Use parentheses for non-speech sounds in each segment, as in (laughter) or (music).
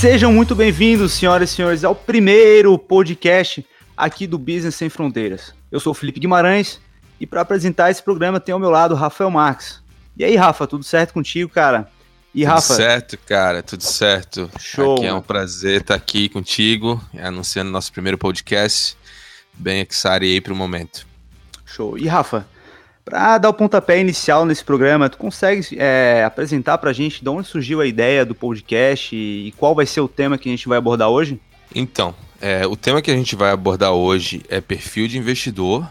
Sejam muito bem-vindos, senhoras e senhores, ao primeiro podcast aqui do Business Sem Fronteiras. Eu sou o Felipe Guimarães e para apresentar esse programa tem ao meu lado o Rafael Marques. E aí, Rafa, tudo certo contigo, cara? E tudo Rafa? certo, cara, tudo certo. Show. Aqui é um prazer estar aqui contigo, anunciando nosso primeiro podcast. Bem excited aí para o momento. Show. E Rafa, para dar o pontapé inicial nesse programa, tu consegue é, apresentar para a gente de onde surgiu a ideia do podcast e, e, qual vai ser o tema que a gente vai abordar hoje? Então, é, o tema que a gente vai abordar hoje é perfil de investidor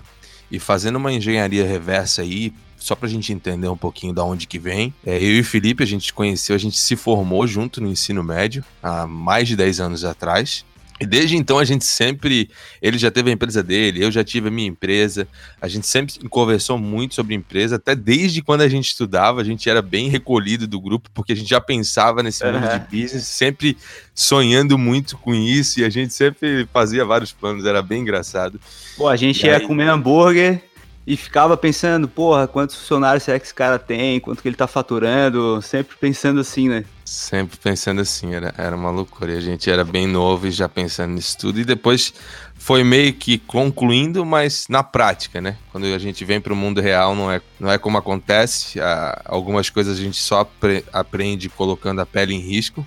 e fazendo uma engenharia reversa aí, só para a gente entender um pouquinho da onde que vem. É, eu e o Felipe, a gente conheceu, a gente se formou junto no ensino médio há mais de 10 anos atrás. E desde então a gente sempre. Ele já teve a empresa dele, eu já tive a minha empresa. A gente sempre conversou muito sobre empresa, até desde quando a gente estudava, a gente era bem recolhido do grupo, porque a gente já pensava nesse mundo uhum. de business, sempre sonhando muito com isso, e a gente sempre fazia vários planos, era bem engraçado. Pô, a gente e ia aí... comer hambúrguer e ficava pensando, porra, quantos funcionários será que esse cara tem, quanto que ele tá faturando, sempre pensando assim, né? Sempre pensando assim, era, era uma loucura. A gente era bem novo e já pensando nisso tudo. E depois foi meio que concluindo, mas na prática, né? Quando a gente vem para o mundo real, não é, não é como acontece. Ah, algumas coisas a gente só aprende colocando a pele em risco.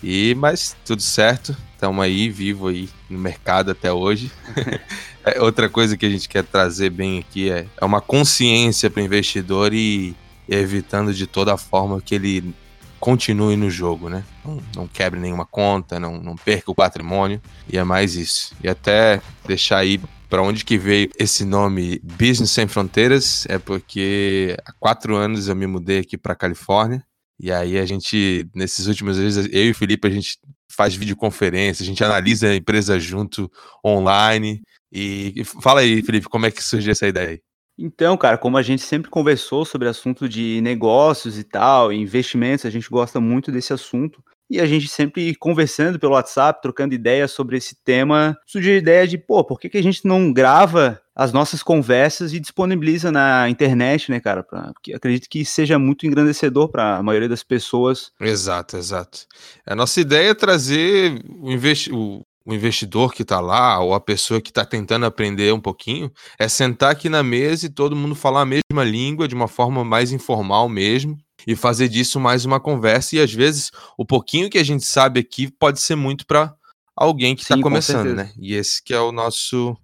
E, mas tudo certo, estamos aí, vivo aí no mercado até hoje. (laughs) É, outra coisa que a gente quer trazer bem aqui é, é uma consciência para o investidor e, e, evitando de toda forma que ele continue no jogo, né? Não, não quebre nenhuma conta, não, não perca o patrimônio e é mais isso. E até deixar aí para onde que veio esse nome Business Sem Fronteiras é porque há quatro anos eu me mudei aqui para Califórnia e aí a gente nesses últimos dias eu e o Felipe a gente faz videoconferência, a gente analisa a empresa junto online e fala aí, Felipe, como é que surgiu essa ideia aí? Então, cara, como a gente sempre conversou sobre assunto de negócios e tal, investimentos, a gente gosta muito desse assunto. E a gente sempre conversando pelo WhatsApp, trocando ideias sobre esse tema, surgiu a ideia de, pô, por que, que a gente não grava as nossas conversas e disponibiliza na internet, né, cara? Pra, porque acredito que seja muito engrandecedor para a maioria das pessoas. Exato, exato. A nossa ideia é trazer o, investi o o investidor que está lá, ou a pessoa que está tentando aprender um pouquinho, é sentar aqui na mesa e todo mundo falar a mesma língua de uma forma mais informal mesmo, e fazer disso mais uma conversa. E às vezes o pouquinho que a gente sabe aqui pode ser muito para alguém que está começando, com né? E esse que é o nosso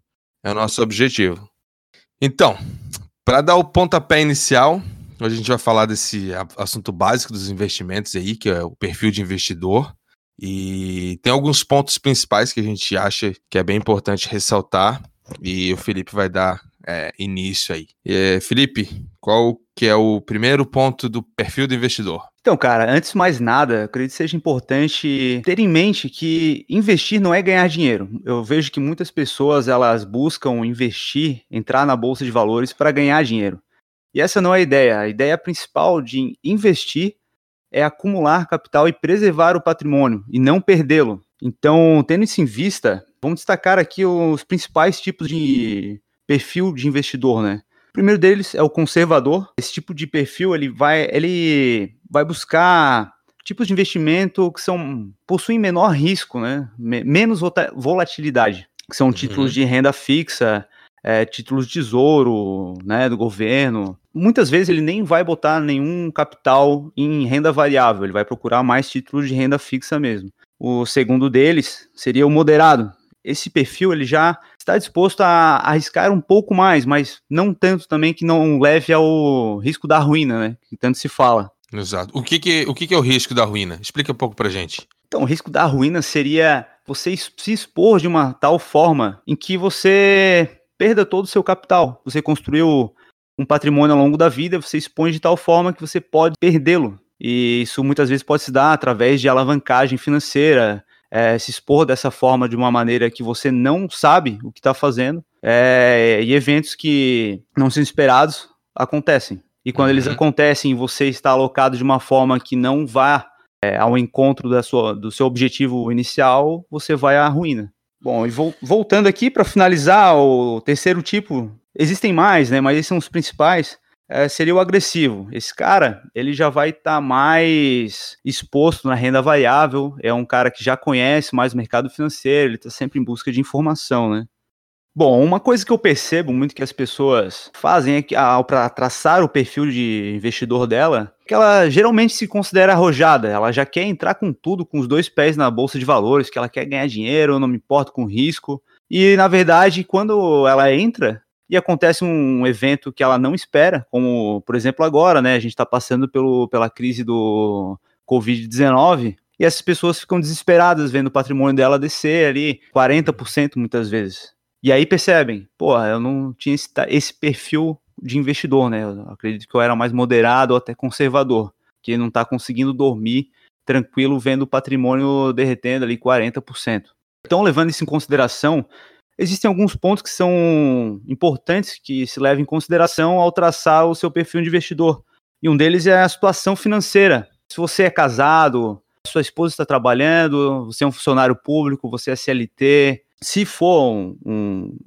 é o nosso objetivo. Então, para dar o pontapé inicial, hoje a gente vai falar desse assunto básico dos investimentos aí, que é o perfil de investidor. E tem alguns pontos principais que a gente acha que é bem importante ressaltar e o Felipe vai dar é, início aí. Felipe, qual que é o primeiro ponto do perfil do investidor? Então, cara, antes de mais nada, acredito que seja importante ter em mente que investir não é ganhar dinheiro. Eu vejo que muitas pessoas elas buscam investir, entrar na bolsa de valores para ganhar dinheiro. E essa não é a ideia. A ideia principal de investir é acumular capital e preservar o patrimônio e não perdê-lo. Então, tendo isso em vista, vamos destacar aqui os principais tipos de perfil de investidor, né? O primeiro deles é o conservador. Esse tipo de perfil ele vai, ele vai buscar tipos de investimento que são possuem menor risco, né? menos volatilidade, que são uhum. títulos de renda fixa, é, títulos de tesouro, né, do governo. Muitas vezes ele nem vai botar nenhum capital em renda variável, ele vai procurar mais títulos de renda fixa mesmo. O segundo deles seria o moderado. Esse perfil ele já está disposto a arriscar um pouco mais, mas não tanto também que não leve ao risco da ruína, né? Que tanto se fala. Exato. O que, que, o que, que é o risco da ruína? Explica um pouco pra gente. Então, o risco da ruína seria você se expor de uma tal forma em que você perda todo o seu capital. Você construiu um patrimônio ao longo da vida, você expõe de tal forma que você pode perdê-lo. E isso muitas vezes pode se dar através de alavancagem financeira, é, se expor dessa forma de uma maneira que você não sabe o que está fazendo, é, e eventos que não são esperados acontecem. E quando uhum. eles acontecem, você está alocado de uma forma que não vá é, ao encontro da sua, do seu objetivo inicial, você vai à ruína. Bom, e vo voltando aqui para finalizar o terceiro tipo, existem mais, né? Mas esses são os principais. é, seria o agressivo. Esse cara, ele já vai estar tá mais exposto na renda variável, é um cara que já conhece mais o mercado financeiro, ele está sempre em busca de informação, né? Bom, uma coisa que eu percebo muito que as pessoas fazem é que, para traçar o perfil de investidor dela, que ela geralmente se considera arrojada, ela já quer entrar com tudo, com os dois pés na bolsa de valores, que ela quer ganhar dinheiro, não me importo com risco. E na verdade, quando ela entra e acontece um evento que ela não espera, como por exemplo agora, né? A gente está passando pelo, pela crise do Covid-19 e essas pessoas ficam desesperadas vendo o patrimônio dela descer ali 40% muitas vezes. E aí percebem, pô, eu não tinha esse, esse, perfil de investidor, né? Eu acredito que eu era mais moderado ou até conservador, que não está conseguindo dormir tranquilo vendo o patrimônio derretendo ali 40%. Então, levando isso em consideração, existem alguns pontos que são importantes que se levam em consideração ao traçar o seu perfil de investidor. E um deles é a situação financeira. Se você é casado, sua esposa está trabalhando, você é um funcionário público, você é CLT, se for um, um,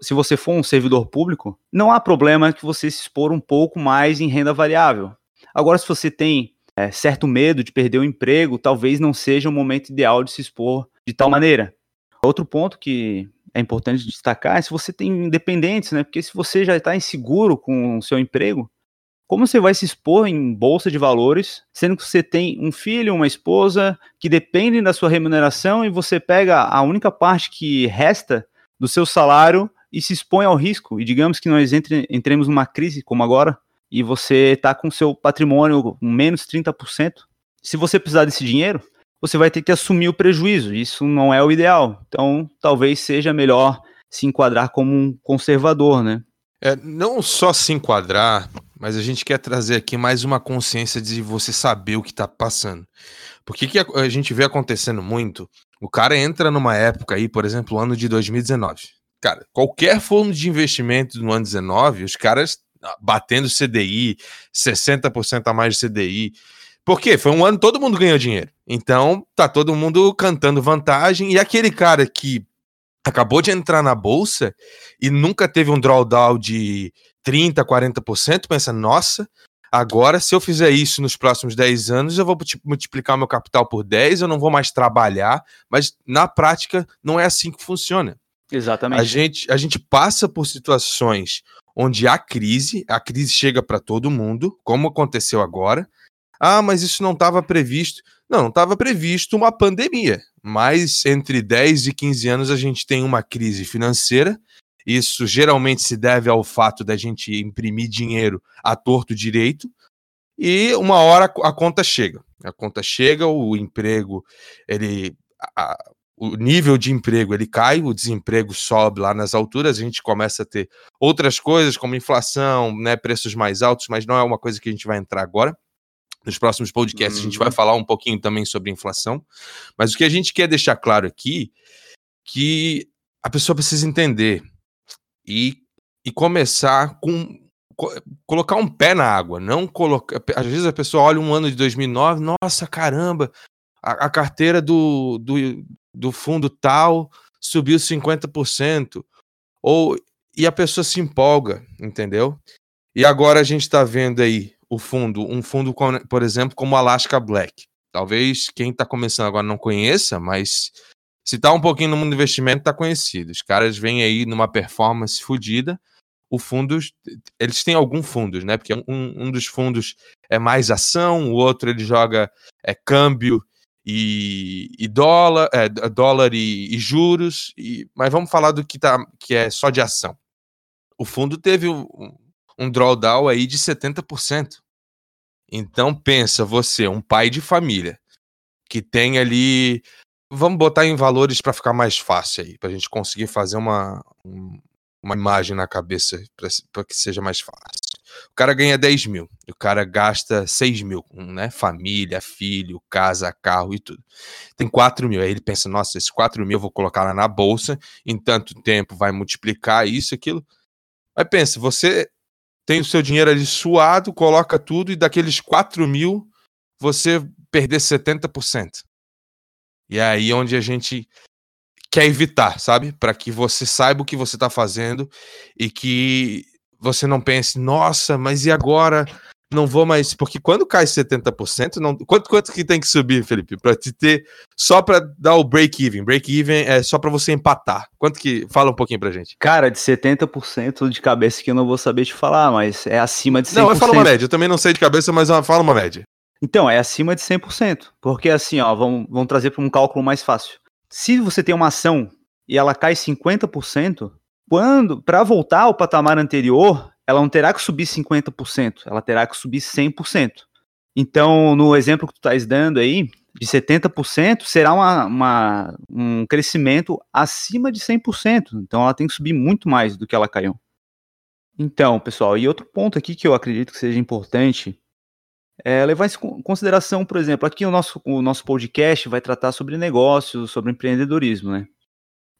se você for um servidor público, não há problema que você se expor um pouco mais em renda variável. Agora, se você tem é, certo medo de perder o emprego, talvez não seja o momento ideal de se expor de tal maneira. Outro ponto que é importante destacar é se você tem independentes, né? Porque se você já está inseguro com o seu emprego, como você vai se expor em bolsa de valores, sendo que você tem um filho, uma esposa que dependem da sua remuneração e você pega a única parte que resta do seu salário e se expõe ao risco? E digamos que nós entre, entremos numa crise como agora e você está com seu patrimônio menos 30%. Se você precisar desse dinheiro, você vai ter que assumir o prejuízo. Isso não é o ideal. Então, talvez seja melhor se enquadrar como um conservador, né? É, não só se enquadrar, mas a gente quer trazer aqui mais uma consciência de você saber o que está passando. Porque que a, gente vê acontecendo muito? O cara entra numa época aí, por exemplo, ano de 2019. Cara, qualquer fundo de investimento no ano 19, os caras batendo CDI, 60% a mais de CDI. Por quê? Foi um ano todo mundo ganhou dinheiro. Então, tá todo mundo cantando vantagem. E aquele cara que acabou de entrar na bolsa e nunca teve um drawdown de 30%, 40%, pensa, nossa, agora se eu fizer isso nos próximos 10 anos, eu vou multiplicar meu capital por 10, eu não vou mais trabalhar, mas na prática não é assim que funciona. Exatamente. A gente, a gente passa por situações onde há crise, a crise chega para todo mundo, como aconteceu agora. Ah, mas isso não estava previsto. Não, não estava previsto uma pandemia, mas entre 10 e 15 anos a gente tem uma crise financeira isso geralmente se deve ao fato da gente imprimir dinheiro a torto direito e uma hora a conta chega. A conta chega, o emprego, ele a, o nível de emprego ele cai, o desemprego sobe lá nas alturas, a gente começa a ter outras coisas como inflação, né, preços mais altos, mas não é uma coisa que a gente vai entrar agora. Nos próximos podcasts uhum. a gente vai uhum. falar um pouquinho também sobre inflação, mas o que a gente quer deixar claro aqui que a pessoa precisa entender e, e começar com colocar um pé na água, não colocar. Às vezes a pessoa olha um ano de 2009, nossa caramba, a, a carteira do, do, do fundo tal subiu 50%. Ou e a pessoa se empolga, entendeu? E agora a gente está vendo aí o fundo, um fundo, por exemplo, como Alaska Black. Talvez quem está começando agora não conheça, mas se tá um pouquinho no mundo do investimento, tá conhecido. Os caras vêm aí numa performance fodida. O fundo, eles têm alguns fundos, né? Porque um, um dos fundos é mais ação, o outro ele joga é, câmbio e, e dólar, é, dólar e, e juros. E, mas vamos falar do que, tá, que é só de ação. O fundo teve um, um drawdown aí de 70%. Então pensa você, um pai de família, que tem ali Vamos botar em valores para ficar mais fácil aí, para a gente conseguir fazer uma, uma imagem na cabeça para que seja mais fácil. O cara ganha 10 mil, o cara gasta 6 mil, né? Família, filho, casa, carro e tudo. Tem 4 mil. Aí ele pensa: nossa, esses 4 mil eu vou colocar lá na bolsa, em tanto tempo vai multiplicar isso, aquilo. Aí pensa: você tem o seu dinheiro ali suado, coloca tudo, e daqueles 4 mil você perder 70%. E é aí onde a gente quer evitar, sabe? Para que você saiba o que você está fazendo e que você não pense, nossa, mas e agora? Não vou mais. Porque quando cai 70%, não, quanto, quanto que tem que subir, Felipe? Pra te ter. Só pra dar o break-even. Break-even é só pra você empatar. Quanto que. Fala um pouquinho pra gente. Cara, de 70% de cabeça que eu não vou saber te falar, mas é acima de 100%. Não, eu falo uma média. Eu também não sei de cabeça, mas fala uma média. Então, é acima de 100%. Porque assim, ó, vamos, vamos trazer para um cálculo mais fácil. Se você tem uma ação e ela cai 50%, quando para voltar ao patamar anterior, ela não terá que subir 50%, ela terá que subir 100%. Então, no exemplo que tu estás dando aí, de 70%, será uma, uma, um crescimento acima de 100%. Então, ela tem que subir muito mais do que ela caiu. Então, pessoal, e outro ponto aqui que eu acredito que seja importante é levar em consideração, por exemplo, aqui o nosso, o nosso podcast vai tratar sobre negócios, sobre empreendedorismo, né?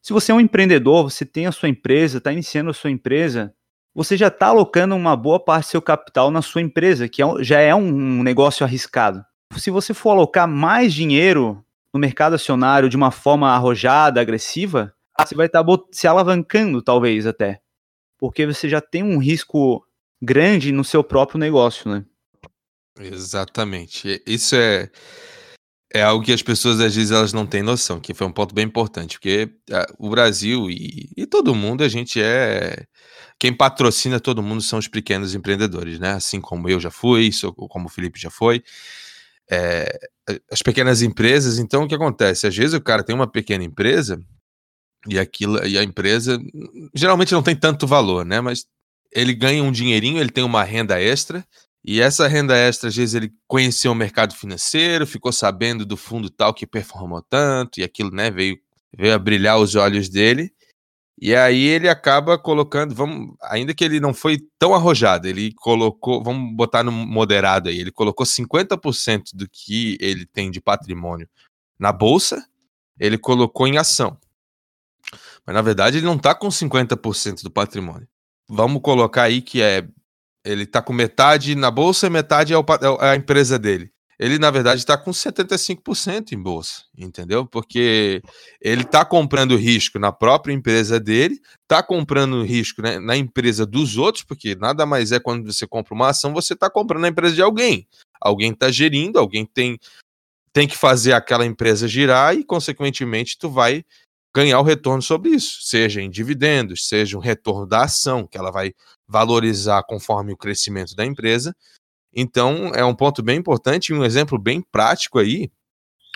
Se você é um empreendedor, você tem a sua empresa, está iniciando a sua empresa, você já está alocando uma boa parte do seu capital na sua empresa, que é, já é um negócio arriscado. Se você for alocar mais dinheiro no mercado acionário de uma forma arrojada, agressiva, você vai estar tá se alavancando, talvez até. Porque você já tem um risco grande no seu próprio negócio, né? Exatamente. Isso é, é algo que as pessoas às vezes elas não têm noção, que foi um ponto bem importante, porque ah, o Brasil e, e todo mundo, a gente é. Quem patrocina todo mundo são os pequenos empreendedores, né? Assim como eu já fui, como o Felipe já foi. É, as pequenas empresas, então o que acontece? Às vezes o cara tem uma pequena empresa e aquilo e a empresa geralmente não tem tanto valor, né? Mas ele ganha um dinheirinho, ele tem uma renda extra e essa renda extra, às vezes, ele conheceu o mercado financeiro, ficou sabendo do fundo tal que performou tanto, e aquilo, né, veio, veio a brilhar os olhos dele. E aí ele acaba colocando, vamos, ainda que ele não foi tão arrojado, ele colocou, vamos botar no moderado aí, ele colocou 50% do que ele tem de patrimônio na bolsa, ele colocou em ação. Mas na verdade ele não está com 50% do patrimônio. Vamos colocar aí que é ele está com metade na bolsa e metade é, o, é, a empresa dele. Ele, na verdade, está com 75% em bolsa, entendeu? Porque ele está comprando risco na própria empresa dele, está comprando risco né, na empresa dos outros, porque nada mais é quando você compra uma ação, você está comprando na empresa de alguém. Alguém está gerindo, alguém tem, tem que fazer aquela empresa girar e, consequentemente, tu vai ganhar o retorno sobre isso, seja em dividendos, seja um retorno da ação, que ela vai valorizar conforme o crescimento da empresa. Então, é um ponto bem importante e um exemplo bem prático aí,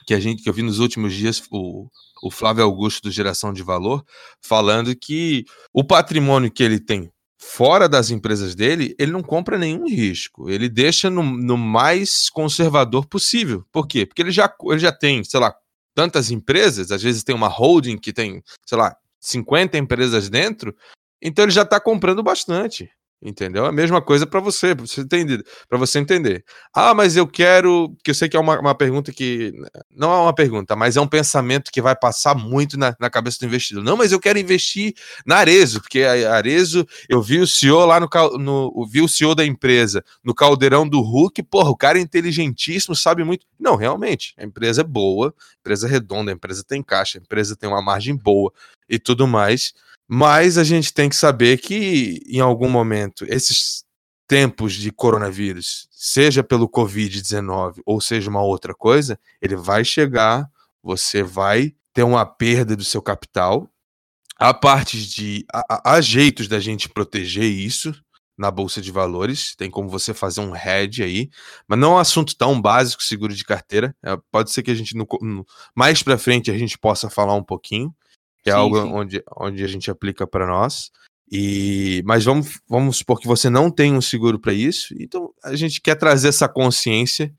que a gente que eu vi nos últimos dias o, o Flávio Augusto do Geração de Valor falando que o patrimônio que ele tem fora das empresas dele, ele não compra nenhum risco. Ele deixa no, no mais conservador possível. Por quê? Porque ele já, ele já tem, sei lá, tantas empresas, às vezes tem uma holding que tem, sei lá, 50 empresas dentro, então ele já está comprando bastante. Entendeu? A mesma coisa para você, para você entender, você entender. Ah, mas eu quero, que eu sei que é uma, uma pergunta que não é uma pergunta, mas é um pensamento que vai passar muito na, na cabeça do investidor. Não, mas eu quero investir na Arezo, porque a Arezo, eu vi o CEO lá no, no vi o CEO da empresa no caldeirão do Hulk, porra, o cara é inteligentíssimo, sabe muito. Não, realmente, a empresa é boa, a empresa é redonda, a empresa tem caixa, a empresa tem uma margem boa e tudo mais mas a gente tem que saber que, em algum momento, esses tempos de coronavírus, seja pelo Covid-19 ou seja uma outra coisa, ele vai chegar, você vai ter uma perda do seu capital. Há partes de. Há, há jeitos da gente proteger isso na Bolsa de Valores, tem como você fazer um hedge aí, mas não é um assunto tão básico, seguro de carteira. É, pode ser que a gente, no, no, mais para frente, a gente possa falar um pouquinho que é sim, algo sim. Onde, onde a gente aplica para nós. E mas vamos, vamos supor que você não tem um seguro para isso, então a gente quer trazer essa consciência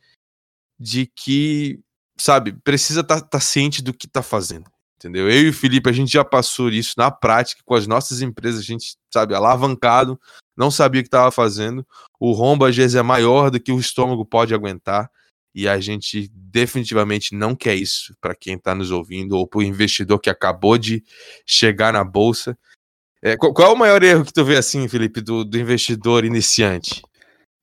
de que, sabe, precisa estar tá, tá ciente do que está fazendo. Entendeu? Eu e o Felipe, a gente já passou isso na prática com as nossas empresas, a gente, sabe, alavancado, não sabia o que estava fazendo. O rombo às vezes é maior do que o estômago pode aguentar e a gente definitivamente não quer isso para quem está nos ouvindo ou para o investidor que acabou de chegar na bolsa. É, qual, qual, é o maior erro que tu vê assim, Felipe, do, do investidor iniciante,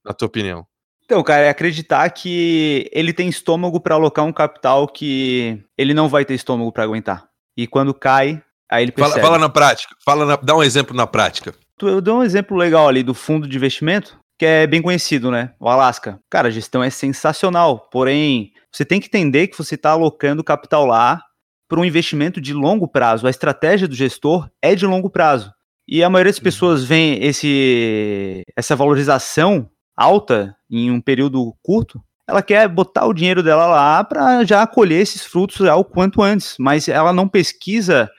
na tua opinião? Então, cara, é acreditar que ele tem estômago para alocar um capital que ele não vai ter estômago para aguentar. E quando cai, aí ele percebe. Fala, fala na prática, fala na, dá um exemplo na prática. Eu dou um exemplo legal ali do fundo de investimento, que é bem conhecido, né? O Alaska. Cara, a gestão é sensacional, porém, você tem que entender que você está alocando capital lá para um investimento de longo prazo. A estratégia do gestor é de longo prazo. E a maioria das uhum. pessoas vê esse, essa valorização alta em um período curto, ela quer botar o dinheiro dela lá para já colher esses frutos o quanto antes, mas ela não pesquisa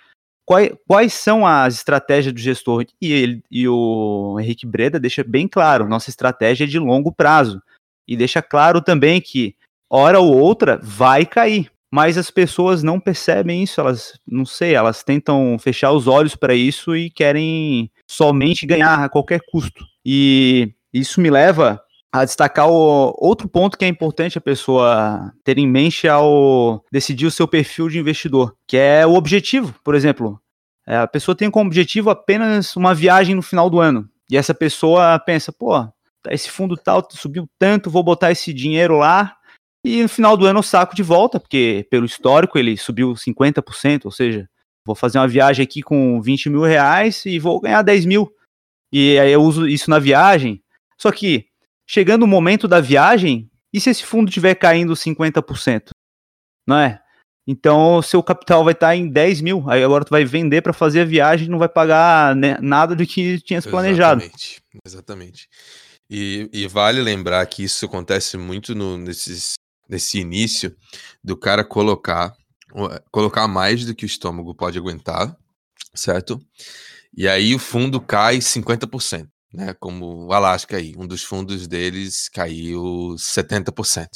quais, quais são as estratégias do gestor. E, ele, e o Henrique Breda deixa bem claro, nossa estratégia é de longo prazo. E deixa claro também que, hora ou outra, vai cair. Mas as pessoas não percebem isso, elas, não sei, elas tentam fechar os olhos para isso e querem somente ganhar a qualquer custo. E isso me leva a destacar o outro ponto que é importante a pessoa ter em mente ao decidir o seu perfil de investidor, que é o objetivo. Por exemplo, é, a pessoa tem como objetivo apenas uma viagem no final do ano. E essa pessoa pensa, pô, esse fundo tal subiu tanto, vou botar esse dinheiro lá. E no final do ano eu saco de volta, porque pelo histórico ele subiu 50%, ou seja, vou fazer uma viagem aqui com 20 mil reais e vou ganhar 10 mil. E aí eu uso isso na viagem. Só que chegando o momento da viagem, e se esse fundo estiver caindo 50%? Não é? Então, seu capital vai estar em 10 mil. Aí agora tu vai vender para fazer a viagem e não vai pagar né, nada do que tinha planejado. Exatamente. Exatamente. E, e, vale lembrar que isso acontece muito no, nesses, nesse início do cara colocar, colocar mais do que o estômago pode aguentar, certo? E aí o fundo cai 50% né? Como o Alaska aí, um dos fundos deles caiu 70%.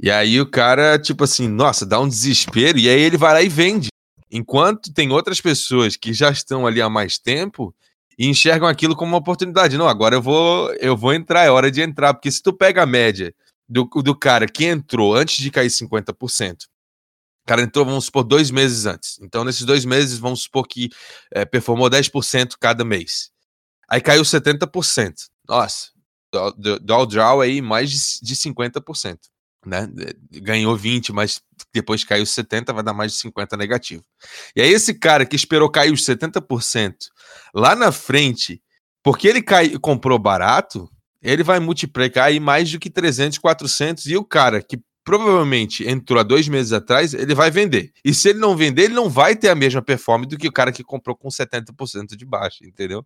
E aí o cara, tipo assim, nossa, dá um desespero, e aí ele vai lá e vende. Enquanto tem outras pessoas que já estão ali há mais tempo e enxergam aquilo como uma oportunidade. Não, agora eu vou, eu vou entrar, é hora de entrar, porque se tu pega a média do, do cara que entrou antes de cair 50%, o cara entrou, vamos supor, dois meses antes. Então, nesses dois meses, vamos supor que é, performou 10% cada mês. Aí caiu 70%. Nossa, do, do draw aí mais de, de 50%. Né? Ganhou 20, mas depois caiu 70, vai dar mais de 50 negativo. E aí esse cara que esperou cair os 70% lá na frente, porque ele cai, comprou barato, ele vai multiplicar aí mais do que 300, 400 e o cara que provavelmente entrou há dois meses atrás, ele vai vender. E se ele não vender, ele não vai ter a mesma performance do que o cara que comprou com 70% de baixa, entendeu?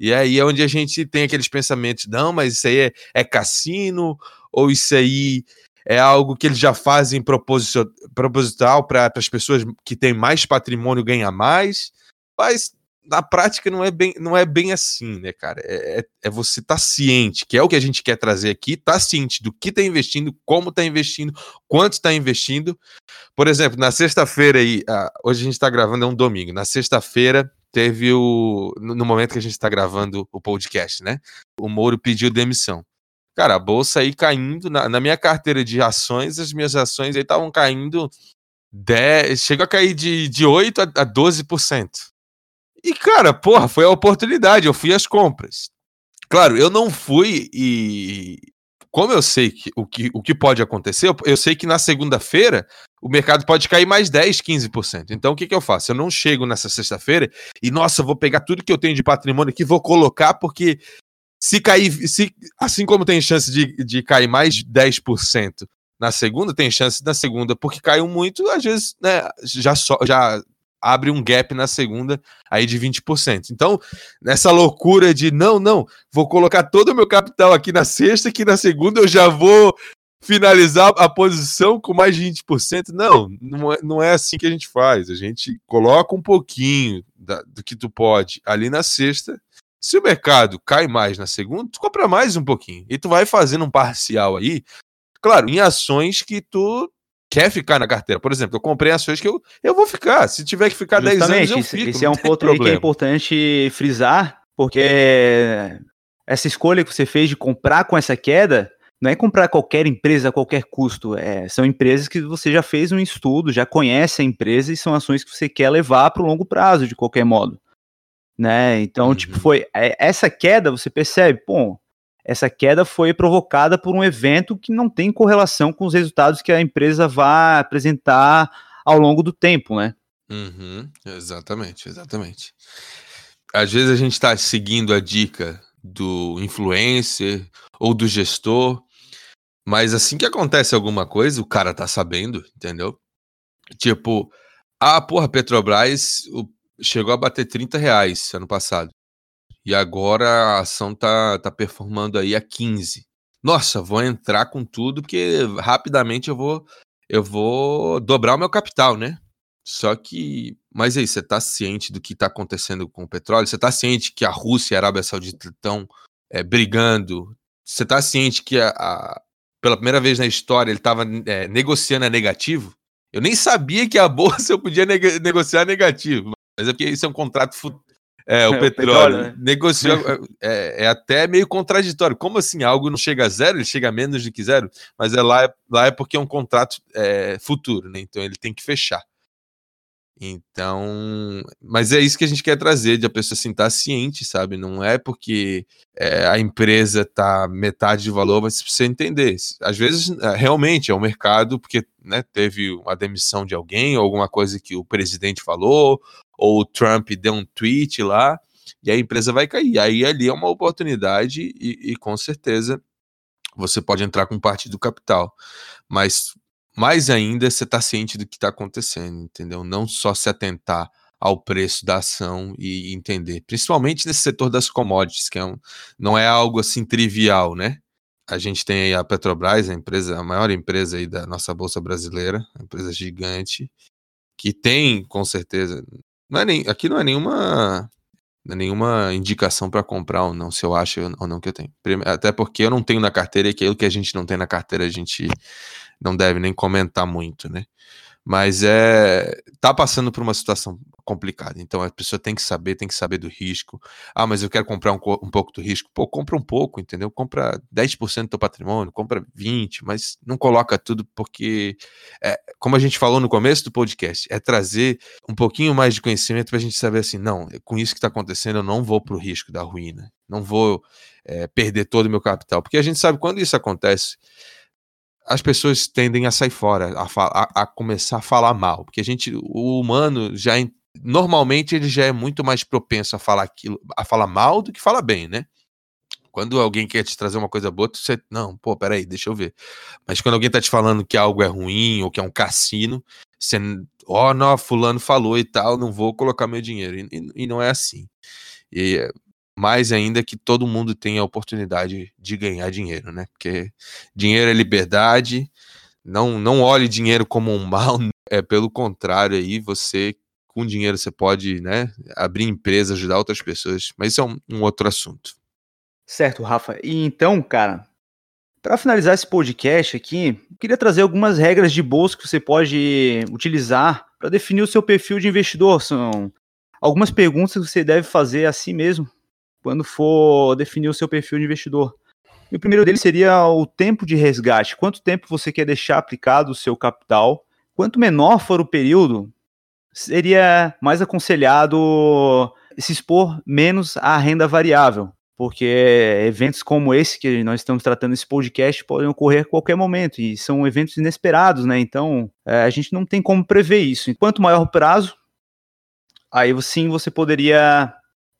E aí é onde a gente tem aqueles pensamentos, não, mas isso aí é, é cassino, ou isso aí é algo que eles já fazem proposital para as pessoas que têm mais patrimônio ganhar mais. Mas na prática não é bem, não é bem assim, né, cara? É, é, é você estar tá ciente, que é o que a gente quer trazer aqui, tá ciente do que está investindo, como está investindo, quanto está investindo. Por exemplo, na sexta-feira aí, ah, hoje a gente está gravando, é um domingo. Na sexta-feira teve o. No momento que a gente está gravando o podcast, né? O Moro pediu demissão. Cara, a bolsa aí caindo, na, na minha carteira de ações, as minhas ações aí estavam caindo 10, chegou a cair de, de 8 a, a 12%. E, cara, porra, foi a oportunidade, eu fui às compras. Claro, eu não fui e. Como eu sei que o que, o que pode acontecer, eu, sei que na segunda-feira o mercado pode cair mais 10, 15%. Então o que, que eu faço? Eu não chego nessa sexta-feira e, nossa, vou pegar tudo que eu tenho de patrimônio aqui vou colocar, porque se cair, se, assim como tem chance de, de cair mais 10% na segunda, tem chance na segunda, porque caiu muito, às vezes, né, já, so, já abre um gap na segunda aí de 20%. Então, nessa loucura de não, não, vou colocar todo o meu capital aqui na sexta, que na segunda eu já vou finalizar a posição com mais de 20%. Não, não é, não é assim que a gente faz. A gente coloca um pouquinho da, do que tu pode ali na sexta. Se o mercado cai mais na segunda, tu compra mais um pouquinho. E tu vai fazendo um parcial aí, claro, em ações que tu quer ficar na carteira. Por exemplo, eu comprei ações que eu, eu vou ficar. Se tiver que ficar Justamente, 10 anos, eu fico. Esse é um ponto que é importante frisar, porque essa escolha que você fez de comprar com essa queda não é comprar qualquer empresa a qualquer custo. É, são empresas que você já fez um estudo, já conhece a empresa e são ações que você quer levar para o longo prazo, de qualquer modo. Né? Então, tipo, uhum. tipo, foi é, essa queda, você percebe, bom, essa queda foi provocada por um evento que não tem correlação com os resultados que a empresa vai apresentar ao longo do tempo, né? Uhum, exatamente, exatamente. às vezes a gente está seguindo a dica do influencer ou do gestor, mas assim que acontece alguma coisa, o cara tá sabendo, entendeu? Tipo, ah, porra, Petrobras chegou a bater 30 reais ano passado. E agora a ação tá, tá performando aí a 15. Nossa, vou entrar com tudo, porque rapidamente eu vou eu vou dobrar o meu capital, né? Só que, mas aí, você tá ciente do que tá acontecendo com o petróleo? Você tá ciente que a Rússia e a Arábia Saudita estão é, brigando? Você tá ciente que a, a, pela primeira vez na história ele tava é, negociando a negativo? Eu nem sabia que a (laughs) bolsa eu podia neg negociar negativo, mas é porque isso é um contrato é, o, (laughs) é, petróleo, o petróleo né? negociou. (laughs) É, é, até meio contraditório. Como assim? Algo não chega a zero, ele chega a menos do que zero, mas é lá, lá é porque é um contrato é, futuro, né? Então ele tem que fechar. Então, mas é isso que a gente quer trazer, de a pessoa assim, estar tá ciente, sabe? Não é porque é, a empresa tá metade de valor, mas você entender. Às vezes, é, realmente, é o um mercado, porque né, teve uma demissão de alguém, ou alguma coisa que o presidente falou, ou o Trump deu um tweet lá, e a empresa vai cair. Aí ali é uma oportunidade, e, e com certeza você pode entrar com parte do capital. Mas mais ainda você está ciente do que está acontecendo, entendeu? Não só se atentar ao preço da ação e entender, principalmente nesse setor das commodities, que é um, não é algo assim trivial, né? A gente tem a Petrobras, a empresa, a maior empresa aí da nossa bolsa brasileira, uma empresa gigante, que tem, com certeza, não é nem, aqui não é nenhuma é nenhuma indicação para comprar ou não, se eu acho ou não que eu tenho. Até porque eu não tenho na carteira e aquilo que a gente não tem na carteira a gente não deve nem comentar muito, né? Mas é tá passando por uma situação complicada. Então a pessoa tem que saber, tem que saber do risco. Ah, mas eu quero comprar um, um pouco do risco. Pô, compra um pouco, entendeu? Compra 10% do teu patrimônio, compra 20, mas não coloca tudo porque é, como a gente falou no começo do podcast, é trazer um pouquinho mais de conhecimento para a gente saber assim, não, com isso que está acontecendo, eu não vou para o risco da ruína. Não vou é, perder todo o meu capital. Porque a gente sabe quando isso acontece, as pessoas tendem a sair fora, a, a, a, começar a falar mal, porque a gente, o humano já normalmente ele já é muito mais propenso a falar aquilo, a falar mal do que falar bem, né? Quando alguém quer te trazer uma coisa boa, você, não, pô, peraí, deixa eu ver. Mas quando alguém tá te falando que algo é ruim ou que é um cassino, você, ó, oh, não, fulano falou e tal, não vou colocar meu dinheiro. E, e, e não é assim. E mais ainda que todo mundo tenha a oportunidade de ganhar dinheiro, né? Porque dinheiro é liberdade, não, não olhe dinheiro como um (laughs) mal, é pelo contrário aí, você com dinheiro você pode, né, abrir empresa, ajudar outras pessoas, mas isso é um, um outro assunto. Certo, Rafa. E então, cara, para finalizar esse podcast aqui, queria trazer algumas regras de bolsa que você pode utilizar para definir o seu perfil de investidor. São algumas perguntas que você deve fazer a si mesmo quando for definir o seu perfil de investidor. E o primeiro deles seria o tempo de resgate. Quanto tempo você quer deixar aplicado o seu capital? Quanto menor for o período, seria mais aconselhado se expor menos à renda variável, porque eventos como esse que nós estamos tratando nesse podcast podem ocorrer a qualquer momento e são eventos inesperados, né? Então é, a gente não tem como prever isso. Quanto maior o prazo, aí sim você poderia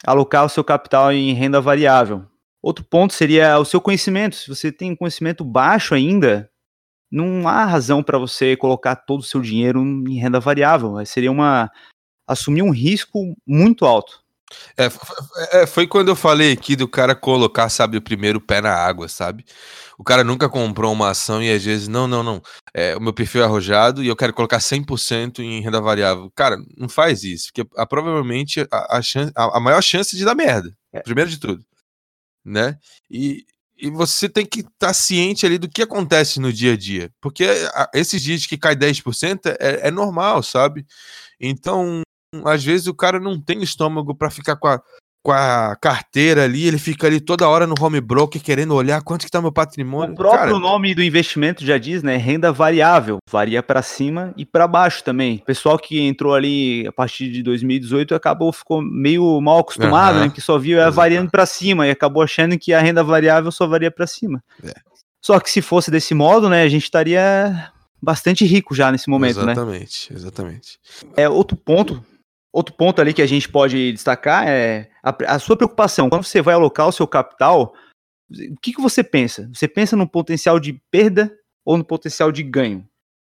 alocar o seu capital em renda variável. Outro ponto seria o seu conhecimento. Se você tem um conhecimento baixo ainda, não há razão para você colocar todo o seu dinheiro em renda variável. Seria uma assumir um risco muito alto. É, é, foi quando eu falei aqui do cara colocar, sabe, o primeiro pé na água, sabe? O cara nunca comprou uma ação e às vezes, não, não, não, é, o meu perfil é arrojado e eu quero colocar 100% em renda variável. Cara, não faz isso, porque a, provavelmente a, a, chance, a, a, maior chance de dar merda, é. primeiro de tudo, né? E, e você tem que estar tá ciente ali do que acontece no dia a dia, porque esses dias que cai 10% é, é normal, sabe? Então, às vezes o cara não tem estômago para ficar com a, com a carteira ali, ele fica ali toda hora no home broker querendo olhar quanto que tá meu patrimônio. O próprio cara, nome do investimento já diz, né? Renda variável, varia para cima e para baixo também. O pessoal que entrou ali a partir de 2018 acabou ficou meio mal acostumado, né? Que só viu a variando para cima e acabou achando que a renda variável só varia para cima. É. Só que se fosse desse modo, né, a gente estaria bastante rico já nesse momento, exatamente, né? Exatamente, exatamente. É outro ponto Outro ponto ali que a gente pode destacar é a, a sua preocupação. Quando você vai alocar o seu capital, o que, que você pensa? Você pensa no potencial de perda ou no potencial de ganho?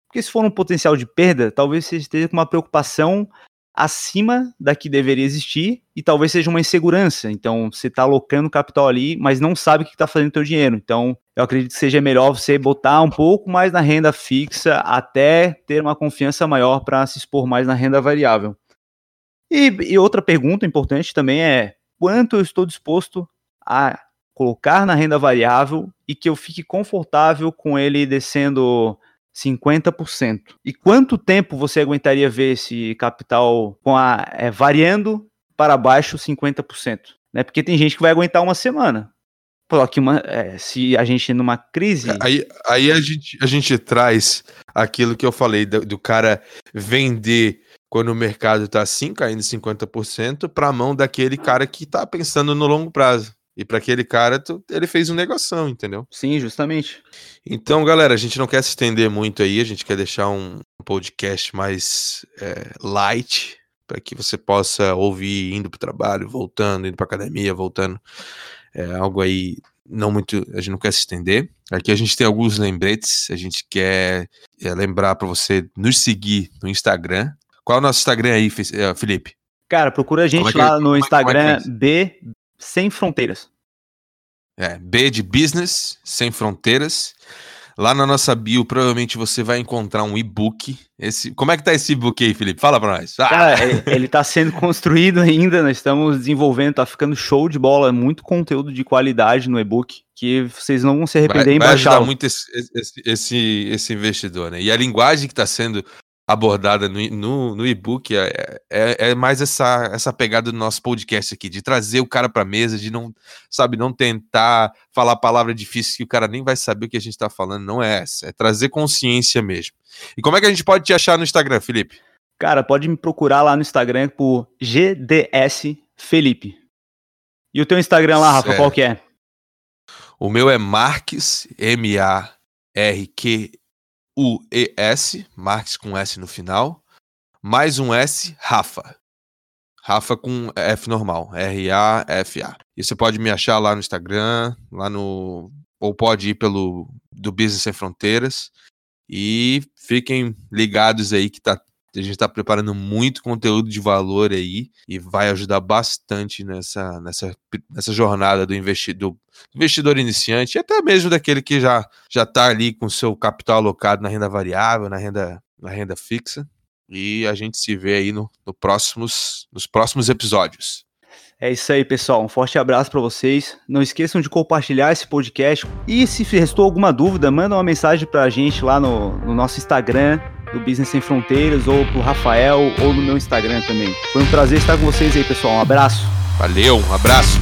Porque se for um potencial de perda, talvez você esteja com uma preocupação acima da que deveria existir e talvez seja uma insegurança. Então, você está alocando capital ali, mas não sabe o que está fazendo o seu dinheiro. Então, eu acredito que seja melhor você botar um pouco mais na renda fixa até ter uma confiança maior para se expor mais na renda variável. E, e outra pergunta importante também é quanto eu estou disposto a colocar na renda variável e que eu fique confortável com ele descendo 50%. E quanto tempo você aguentaria ver esse capital com a, é, variando para baixo 50%? Né? Porque tem gente que vai aguentar uma semana. Só que uma, é, se a gente numa crise. Aí, aí a, gente, a gente traz aquilo que eu falei do, do cara vender quando o mercado está assim, caindo 50%, para a mão daquele cara que está pensando no longo prazo. E para aquele cara, tu, ele fez um negoção, entendeu? Sim, justamente. Então, galera, a gente não quer se estender muito aí, a gente quer deixar um podcast mais é, light, para que você possa ouvir indo para o trabalho, voltando, indo para academia, voltando. É algo aí não muito, a gente não quer se estender. Aqui a gente tem alguns lembretes, a gente quer é, lembrar para você nos seguir no Instagram. Qual é o nosso Instagram aí, é, Felipe? Cara, procura a gente é lá no Instagram, é B sem fronteiras. É, B de business, sem fronteiras. Lá na nossa bio, provavelmente você vai encontrar um e-book. Esse, como é que tá esse e-book aí, Felipe? Fala para nós. Ah! Cara, ele está sendo (laughs) construído ainda, nós estamos desenvolvendo, tá ficando show de bola, muito conteúdo de qualidade no e-book, que vocês não vão se arrepender vai, em baixar. Vai ajudar muito esse, esse, esse, esse investidor, né? E a linguagem que está sendo abordada no, no, no e-book é, é, é, mais essa, essa pegada do nosso podcast aqui, de trazer o cara para mesa, de não, sabe, não tentar falar palavra difícil que o cara nem vai saber o que a gente está falando, não é essa, é trazer consciência mesmo. E como é que a gente pode te achar no Instagram, Felipe? Cara, pode me procurar lá no Instagram por GDS Felipe. E o teu Instagram lá, Rafa, certo. qual que é? O meu é Marques, M-A-R-Q U-E-S, Marques com S no final, mais um S, Rafa. Rafa com F normal, R-A-F-A. E você pode me achar lá no Instagram, lá no. Ou pode ir pelo do Business Sem Fronteiras. E fiquem ligados aí que tá a gente está preparando muito conteúdo de valor aí e vai ajudar bastante nessa, nessa, nessa jornada do investidor, investidor iniciante e até mesmo daquele que já já está ali com seu capital alocado na renda variável, na renda, na renda fixa. E a gente se vê aí no, no próximos, nos próximos episódios. É isso aí, pessoal. Um forte abraço para vocês. Não esqueçam de compartilhar esse podcast. E se restou alguma dúvida, manda uma mensagem para a gente lá no, no nosso Instagram, do Business Sem Fronteiras, ou pro Rafael, ou no meu Instagram também. Foi um prazer estar com vocês aí, pessoal. Um abraço. Valeu, um abraço.